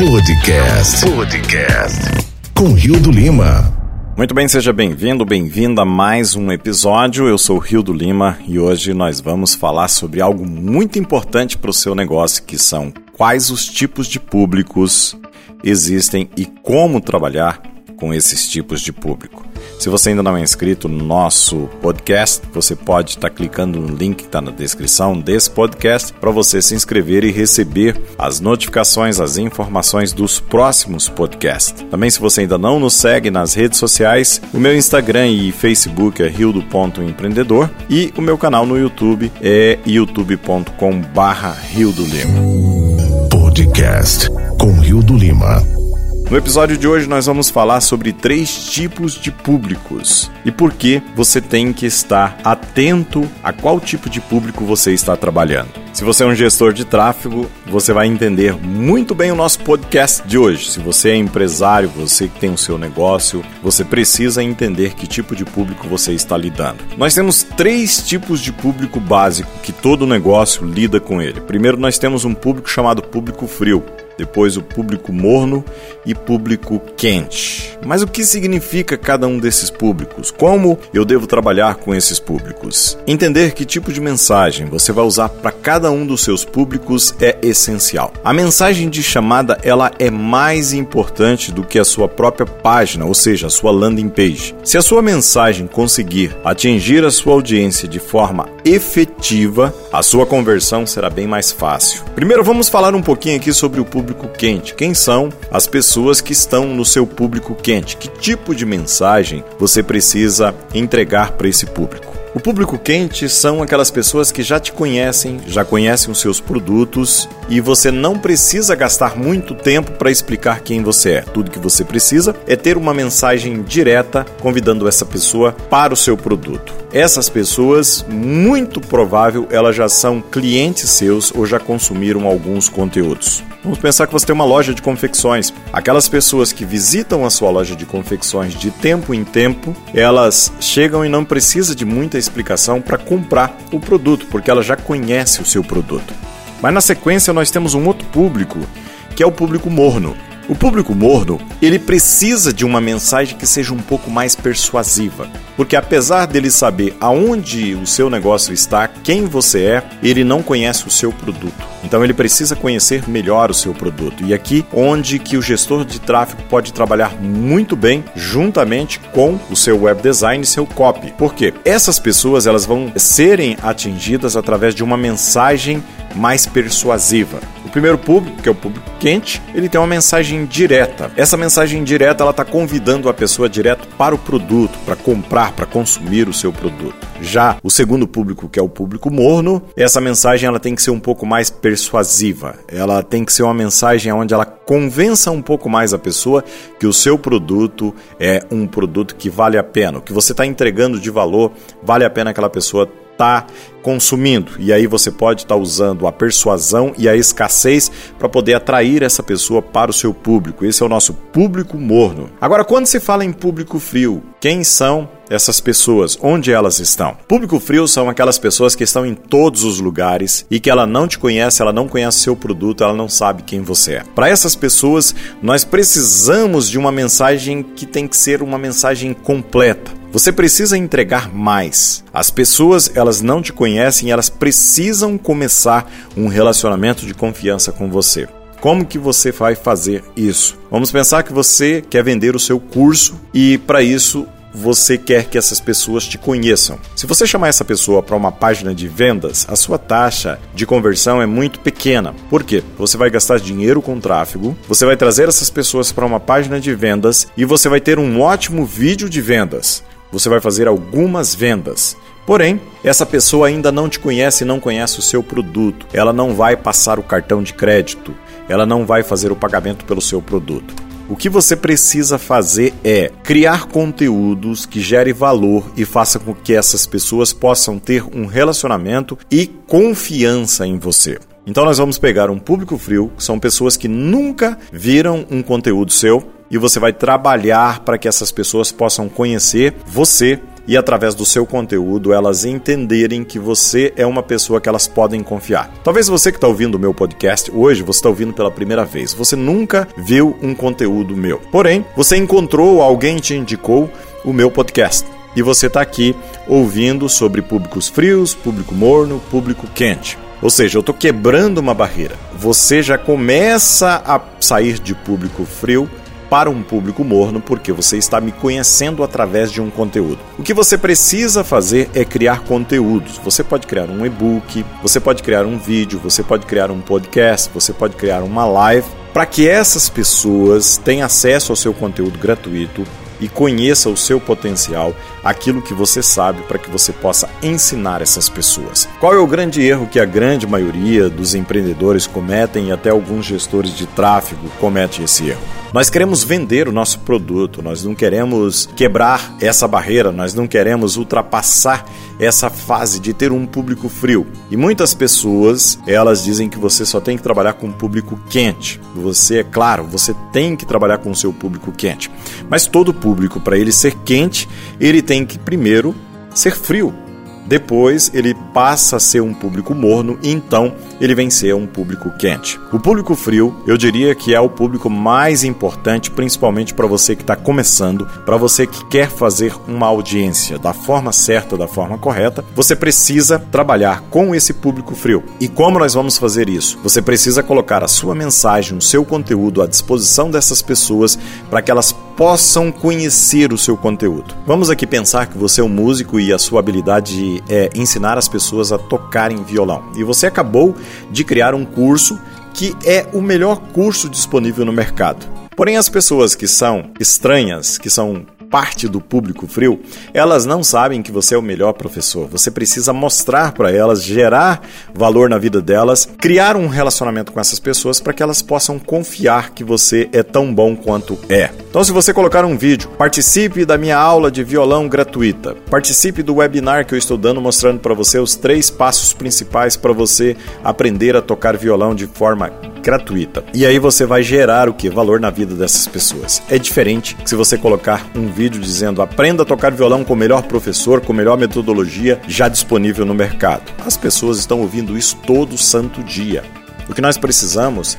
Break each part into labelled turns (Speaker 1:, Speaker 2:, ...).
Speaker 1: Podcast. Podcast. Com Rio do Lima.
Speaker 2: Muito bem, seja bem-vindo, bem-vinda a mais um episódio. Eu sou o Rio do Lima e hoje nós vamos falar sobre algo muito importante para o seu negócio, que são quais os tipos de públicos existem e como trabalhar com esses tipos de público. Se você ainda não é inscrito no nosso podcast, você pode estar tá clicando no link que está na descrição desse podcast para você se inscrever e receber as notificações, as informações dos próximos podcasts. Também, se você ainda não nos segue nas redes sociais, o meu Instagram e Facebook é rio.empreendedor e o meu canal no YouTube é youtube.com/barra Rio do Lima.
Speaker 1: Podcast com Rio do Lima.
Speaker 2: No episódio de hoje nós vamos falar sobre três tipos de públicos e por que você tem que estar atento a qual tipo de público você está trabalhando. Se você é um gestor de tráfego, você vai entender muito bem o nosso podcast de hoje. Se você é empresário, você que tem o seu negócio, você precisa entender que tipo de público você está lidando. Nós temos três tipos de público básico que todo negócio lida com ele. Primeiro, nós temos um público chamado público frio depois o público morno e público quente. Mas o que significa cada um desses públicos? Como eu devo trabalhar com esses públicos? Entender que tipo de mensagem você vai usar para cada um dos seus públicos é essencial. A mensagem de chamada ela é mais importante do que a sua própria página, ou seja, a sua landing page. Se a sua mensagem conseguir atingir a sua audiência de forma efetiva, a sua conversão será bem mais fácil. Primeiro vamos falar um pouquinho aqui sobre o público público quente? Quem são as pessoas que estão no seu público quente? Que tipo de mensagem você precisa entregar para esse público? O público quente são aquelas pessoas que já te conhecem, já conhecem os seus produtos e você não precisa gastar muito tempo para explicar quem você é. Tudo que você precisa é ter uma mensagem direta convidando essa pessoa para o seu produto. Essas pessoas, muito provável, elas já são clientes seus ou já consumiram alguns conteúdos. Vamos pensar que você tem uma loja de confecções. Aquelas pessoas que visitam a sua loja de confecções de tempo em tempo, elas chegam e não precisa de muita explicação para comprar o produto, porque ela já conhece o seu produto. Mas na sequência nós temos um outro público, que é o público morno. O público morno, ele precisa de uma mensagem que seja um pouco mais persuasiva, porque apesar dele saber aonde o seu negócio está, quem você é, ele não conhece o seu produto. Então ele precisa conhecer melhor o seu produto. E aqui onde que o gestor de tráfego pode trabalhar muito bem juntamente com o seu web design e seu copy. Por quê? Essas pessoas elas vão serem atingidas através de uma mensagem mais persuasiva. O primeiro público, que é o público quente, ele tem uma mensagem direta. Essa mensagem direta ela está convidando a pessoa direto para o produto, para comprar, para consumir o seu produto. Já o segundo público, que é o público morno, essa mensagem ela tem que ser um pouco mais persuasiva. Ela tem que ser uma mensagem onde ela convença um pouco mais a pessoa que o seu produto é um produto que vale a pena, o que você está entregando de valor vale a pena aquela pessoa está consumindo. E aí você pode estar tá usando a persuasão e a escassez para poder atrair essa pessoa para o seu público. Esse é o nosso público morno. Agora, quando se fala em público frio, quem são essas pessoas, onde elas estão. Público frio são aquelas pessoas que estão em todos os lugares e que ela não te conhece, ela não conhece seu produto, ela não sabe quem você é. Para essas pessoas, nós precisamos de uma mensagem que tem que ser uma mensagem completa. Você precisa entregar mais. As pessoas, elas não te conhecem, elas precisam começar um relacionamento de confiança com você. Como que você vai fazer isso? Vamos pensar que você quer vender o seu curso e para isso você quer que essas pessoas te conheçam. Se você chamar essa pessoa para uma página de vendas, a sua taxa de conversão é muito pequena. Por quê? Você vai gastar dinheiro com tráfego, você vai trazer essas pessoas para uma página de vendas e você vai ter um ótimo vídeo de vendas. Você vai fazer algumas vendas. Porém, essa pessoa ainda não te conhece e não conhece o seu produto. Ela não vai passar o cartão de crédito, ela não vai fazer o pagamento pelo seu produto. O que você precisa fazer é criar conteúdos que gere valor e faça com que essas pessoas possam ter um relacionamento e confiança em você. Então nós vamos pegar um público frio, que são pessoas que nunca viram um conteúdo seu, e você vai trabalhar para que essas pessoas possam conhecer você e através do seu conteúdo elas entenderem que você é uma pessoa que elas podem confiar. Talvez você que está ouvindo o meu podcast hoje, você está ouvindo pela primeira vez, você nunca viu um conteúdo meu. Porém, você encontrou, alguém te indicou o meu podcast. E você está aqui ouvindo sobre públicos frios, público morno, público quente. Ou seja, eu estou quebrando uma barreira. Você já começa a sair de público frio para um público morno porque você está me conhecendo através de um conteúdo. O que você precisa fazer é criar conteúdos. Você pode criar um e-book, você pode criar um vídeo, você pode criar um podcast, você pode criar uma live para que essas pessoas tenham acesso ao seu conteúdo gratuito e conheça o seu potencial, aquilo que você sabe, para que você possa ensinar essas pessoas. Qual é o grande erro que a grande maioria dos empreendedores cometem e até alguns gestores de tráfego cometem esse erro? Nós queremos vender o nosso produto, nós não queremos quebrar essa barreira, nós não queremos ultrapassar essa fase de ter um público frio. E muitas pessoas, elas dizem que você só tem que trabalhar com um público quente. Você, é claro, você tem que trabalhar com o seu público quente. Mas todo público, para ele ser quente, ele tem que primeiro ser frio. Depois ele passa a ser um público morno então ele vem ser um público quente. O público frio, eu diria que é o público mais importante, principalmente para você que está começando, para você que quer fazer uma audiência da forma certa, da forma correta, você precisa trabalhar com esse público frio. E como nós vamos fazer isso? Você precisa colocar a sua mensagem, o seu conteúdo à disposição dessas pessoas para que elas possam conhecer o seu conteúdo. Vamos aqui pensar que você é um músico e a sua habilidade é ensinar as pessoas a tocarem violão. E você acabou de criar um curso que é o melhor curso disponível no mercado. Porém, as pessoas que são estranhas, que são parte do público frio, elas não sabem que você é o melhor professor. Você precisa mostrar para elas, gerar valor na vida delas, criar um relacionamento com essas pessoas para que elas possam confiar que você é tão bom quanto é. Então, se você colocar um vídeo, participe da minha aula de violão gratuita, participe do webinar que eu estou dando mostrando para você os três passos principais para você aprender a tocar violão de forma gratuita. E aí você vai gerar o que? Valor na vida dessas pessoas. É diferente se você colocar um vídeo dizendo aprenda a tocar violão com o melhor professor, com a melhor metodologia já disponível no mercado. As pessoas estão ouvindo isso todo santo dia. O que nós precisamos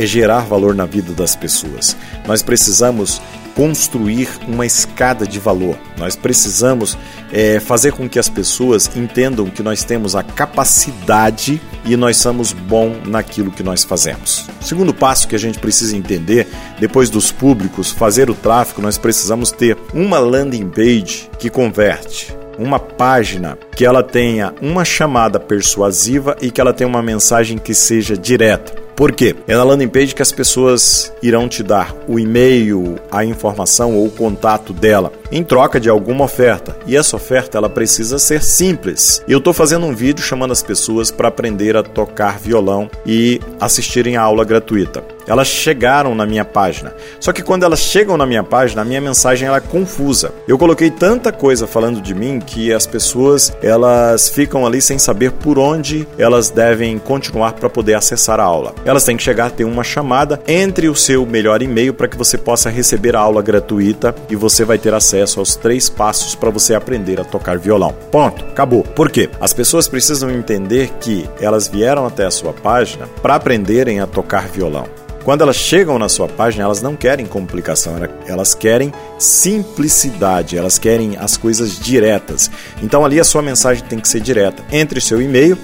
Speaker 2: é gerar valor na vida das pessoas. Nós precisamos construir uma escada de valor. Nós precisamos é, fazer com que as pessoas entendam que nós temos a capacidade e nós somos bom naquilo que nós fazemos. Segundo passo que a gente precisa entender, depois dos públicos, fazer o tráfego, nós precisamos ter uma landing page que converte uma página que ela tenha uma chamada persuasiva e que ela tenha uma mensagem que seja direta. Por quê? É na landing page que as pessoas irão te dar o e-mail, a informação ou o contato dela em troca de alguma oferta. E essa oferta ela precisa ser simples. Eu estou fazendo um vídeo chamando as pessoas para aprender a tocar violão e assistirem a aula gratuita. Elas chegaram na minha página. Só que quando elas chegam na minha página, a minha mensagem ela é confusa. Eu coloquei tanta coisa falando de mim que as pessoas elas ficam ali sem saber por onde elas devem continuar para poder acessar a aula. Elas têm que chegar a ter uma chamada entre o seu melhor e-mail para que você possa receber a aula gratuita e você vai ter acesso aos três passos para você aprender a tocar violão. Ponto, acabou. Por quê? As pessoas precisam entender que elas vieram até a sua página para aprenderem a tocar violão. Quando elas chegam na sua página, elas não querem complicação, elas querem simplicidade, elas querem as coisas diretas. Então ali a sua mensagem tem que ser direta. Entre seu e-mail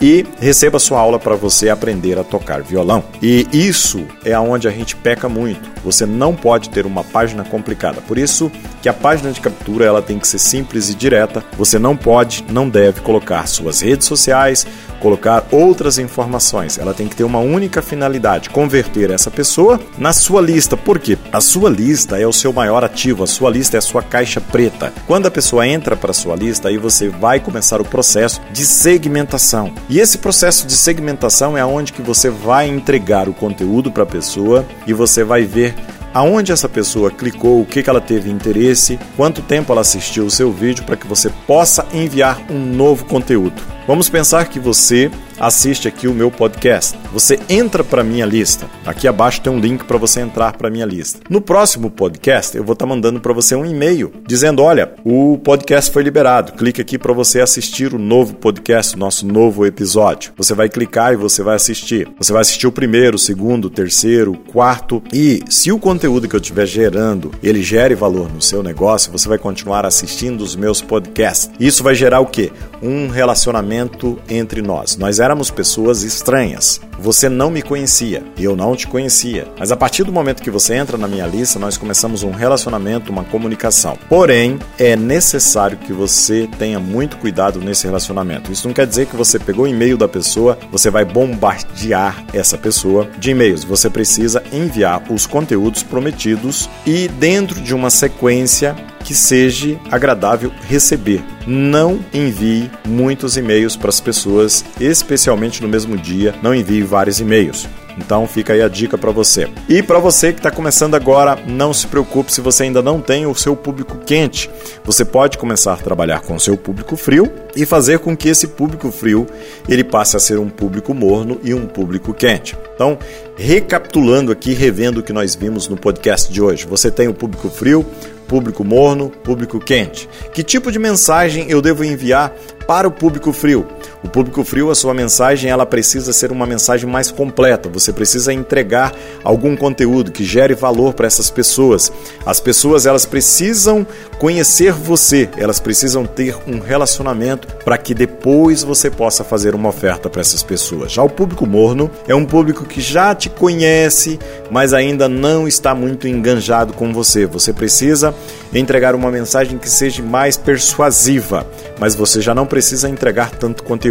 Speaker 2: e receba sua aula para você aprender a tocar violão. E isso é aonde a gente peca muito. Você não pode ter uma página complicada. Por isso que a página de captura ela tem que ser simples e direta. Você não pode, não deve colocar suas redes sociais, colocar outras informações. Ela tem que ter uma única finalidade: converter essa pessoa na sua lista. Por quê? A sua lista é o seu maior ativo, a sua lista é a sua caixa preta. Quando a pessoa entra para sua lista, aí você vai começar o processo de segmentação. E esse processo de segmentação é onde que você vai entregar o conteúdo para a pessoa e você vai ver aonde essa pessoa clicou, o que, que ela teve interesse, quanto tempo ela assistiu o seu vídeo para que você possa enviar um novo conteúdo. Vamos pensar que você assiste aqui o meu podcast. Você entra para minha lista. Aqui abaixo tem um link para você entrar para minha lista. No próximo podcast, eu vou estar tá mandando para você um e-mail dizendo: olha, o podcast foi liberado. Clique aqui para você assistir o novo podcast, o nosso novo episódio. Você vai clicar e você vai assistir. Você vai assistir o primeiro, o segundo, o terceiro, o quarto. E se o conteúdo que eu estiver gerando ele gere valor no seu negócio, você vai continuar assistindo os meus podcasts. Isso vai gerar o quê? Um relacionamento entre nós. Nós éramos pessoas estranhas. Você não me conhecia eu não te conhecia. Mas a partir do momento que você entra na minha lista, nós começamos um relacionamento, uma comunicação. Porém, é necessário que você tenha muito cuidado nesse relacionamento. Isso não quer dizer que você pegou o e-mail da pessoa, você vai bombardear essa pessoa de e-mails. Você precisa enviar os conteúdos prometidos e dentro de uma sequência que seja agradável receber. Não envie muitos e-mails para as pessoas, especialmente no mesmo dia. Não envie vários e-mails. Então fica aí a dica para você. E para você que está começando agora, não se preocupe se você ainda não tem o seu público quente. Você pode começar a trabalhar com o seu público frio e fazer com que esse público frio ele passe a ser um público morno e um público quente. Então, recapitulando aqui, revendo o que nós vimos no podcast de hoje. Você tem o público frio, público morno, público quente. Que tipo de mensagem eu devo enviar para o público frio? O público frio, a sua mensagem, ela precisa ser uma mensagem mais completa. Você precisa entregar algum conteúdo que gere valor para essas pessoas. As pessoas, elas precisam conhecer você, elas precisam ter um relacionamento para que depois você possa fazer uma oferta para essas pessoas. Já o público morno é um público que já te conhece, mas ainda não está muito enganjado com você. Você precisa entregar uma mensagem que seja mais persuasiva, mas você já não precisa entregar tanto conteúdo.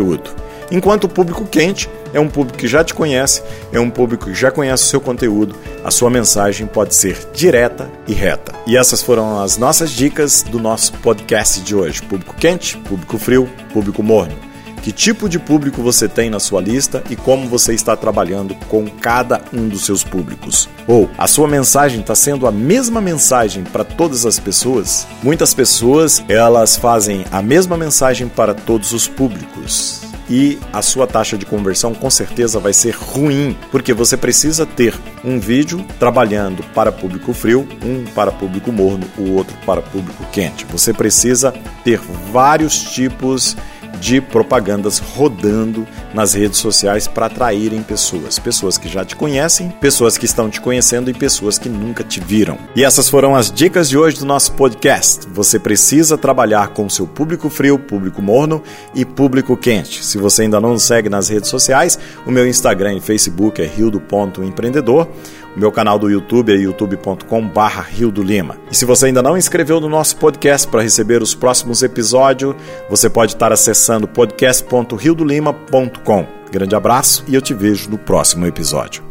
Speaker 2: Enquanto o público quente é um público que já te conhece, é um público que já conhece o seu conteúdo, a sua mensagem pode ser direta e reta. E essas foram as nossas dicas do nosso podcast de hoje: público quente, público frio, público morno que tipo de público você tem na sua lista e como você está trabalhando com cada um dos seus públicos. Ou a sua mensagem está sendo a mesma mensagem para todas as pessoas? Muitas pessoas elas fazem a mesma mensagem para todos os públicos e a sua taxa de conversão com certeza vai ser ruim, porque você precisa ter um vídeo trabalhando para público frio, um para público morno, o outro para público quente. Você precisa ter vários tipos de de propagandas rodando nas redes sociais para atraírem pessoas. Pessoas que já te conhecem, pessoas que estão te conhecendo e pessoas que nunca te viram. E essas foram as dicas de hoje do nosso podcast. Você precisa trabalhar com seu público frio, público morno e público quente. Se você ainda não nos segue nas redes sociais, o meu Instagram e Facebook é rildo.empreendedor. O meu canal do YouTube é youtube.com/barra Rio do Lima. E se você ainda não inscreveu no nosso podcast para receber os próximos episódios, você pode estar acessando podcast.riodolima.com. Grande abraço e eu te vejo no próximo episódio.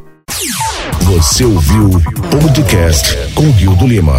Speaker 1: Você ouviu o podcast com Rio do Lima.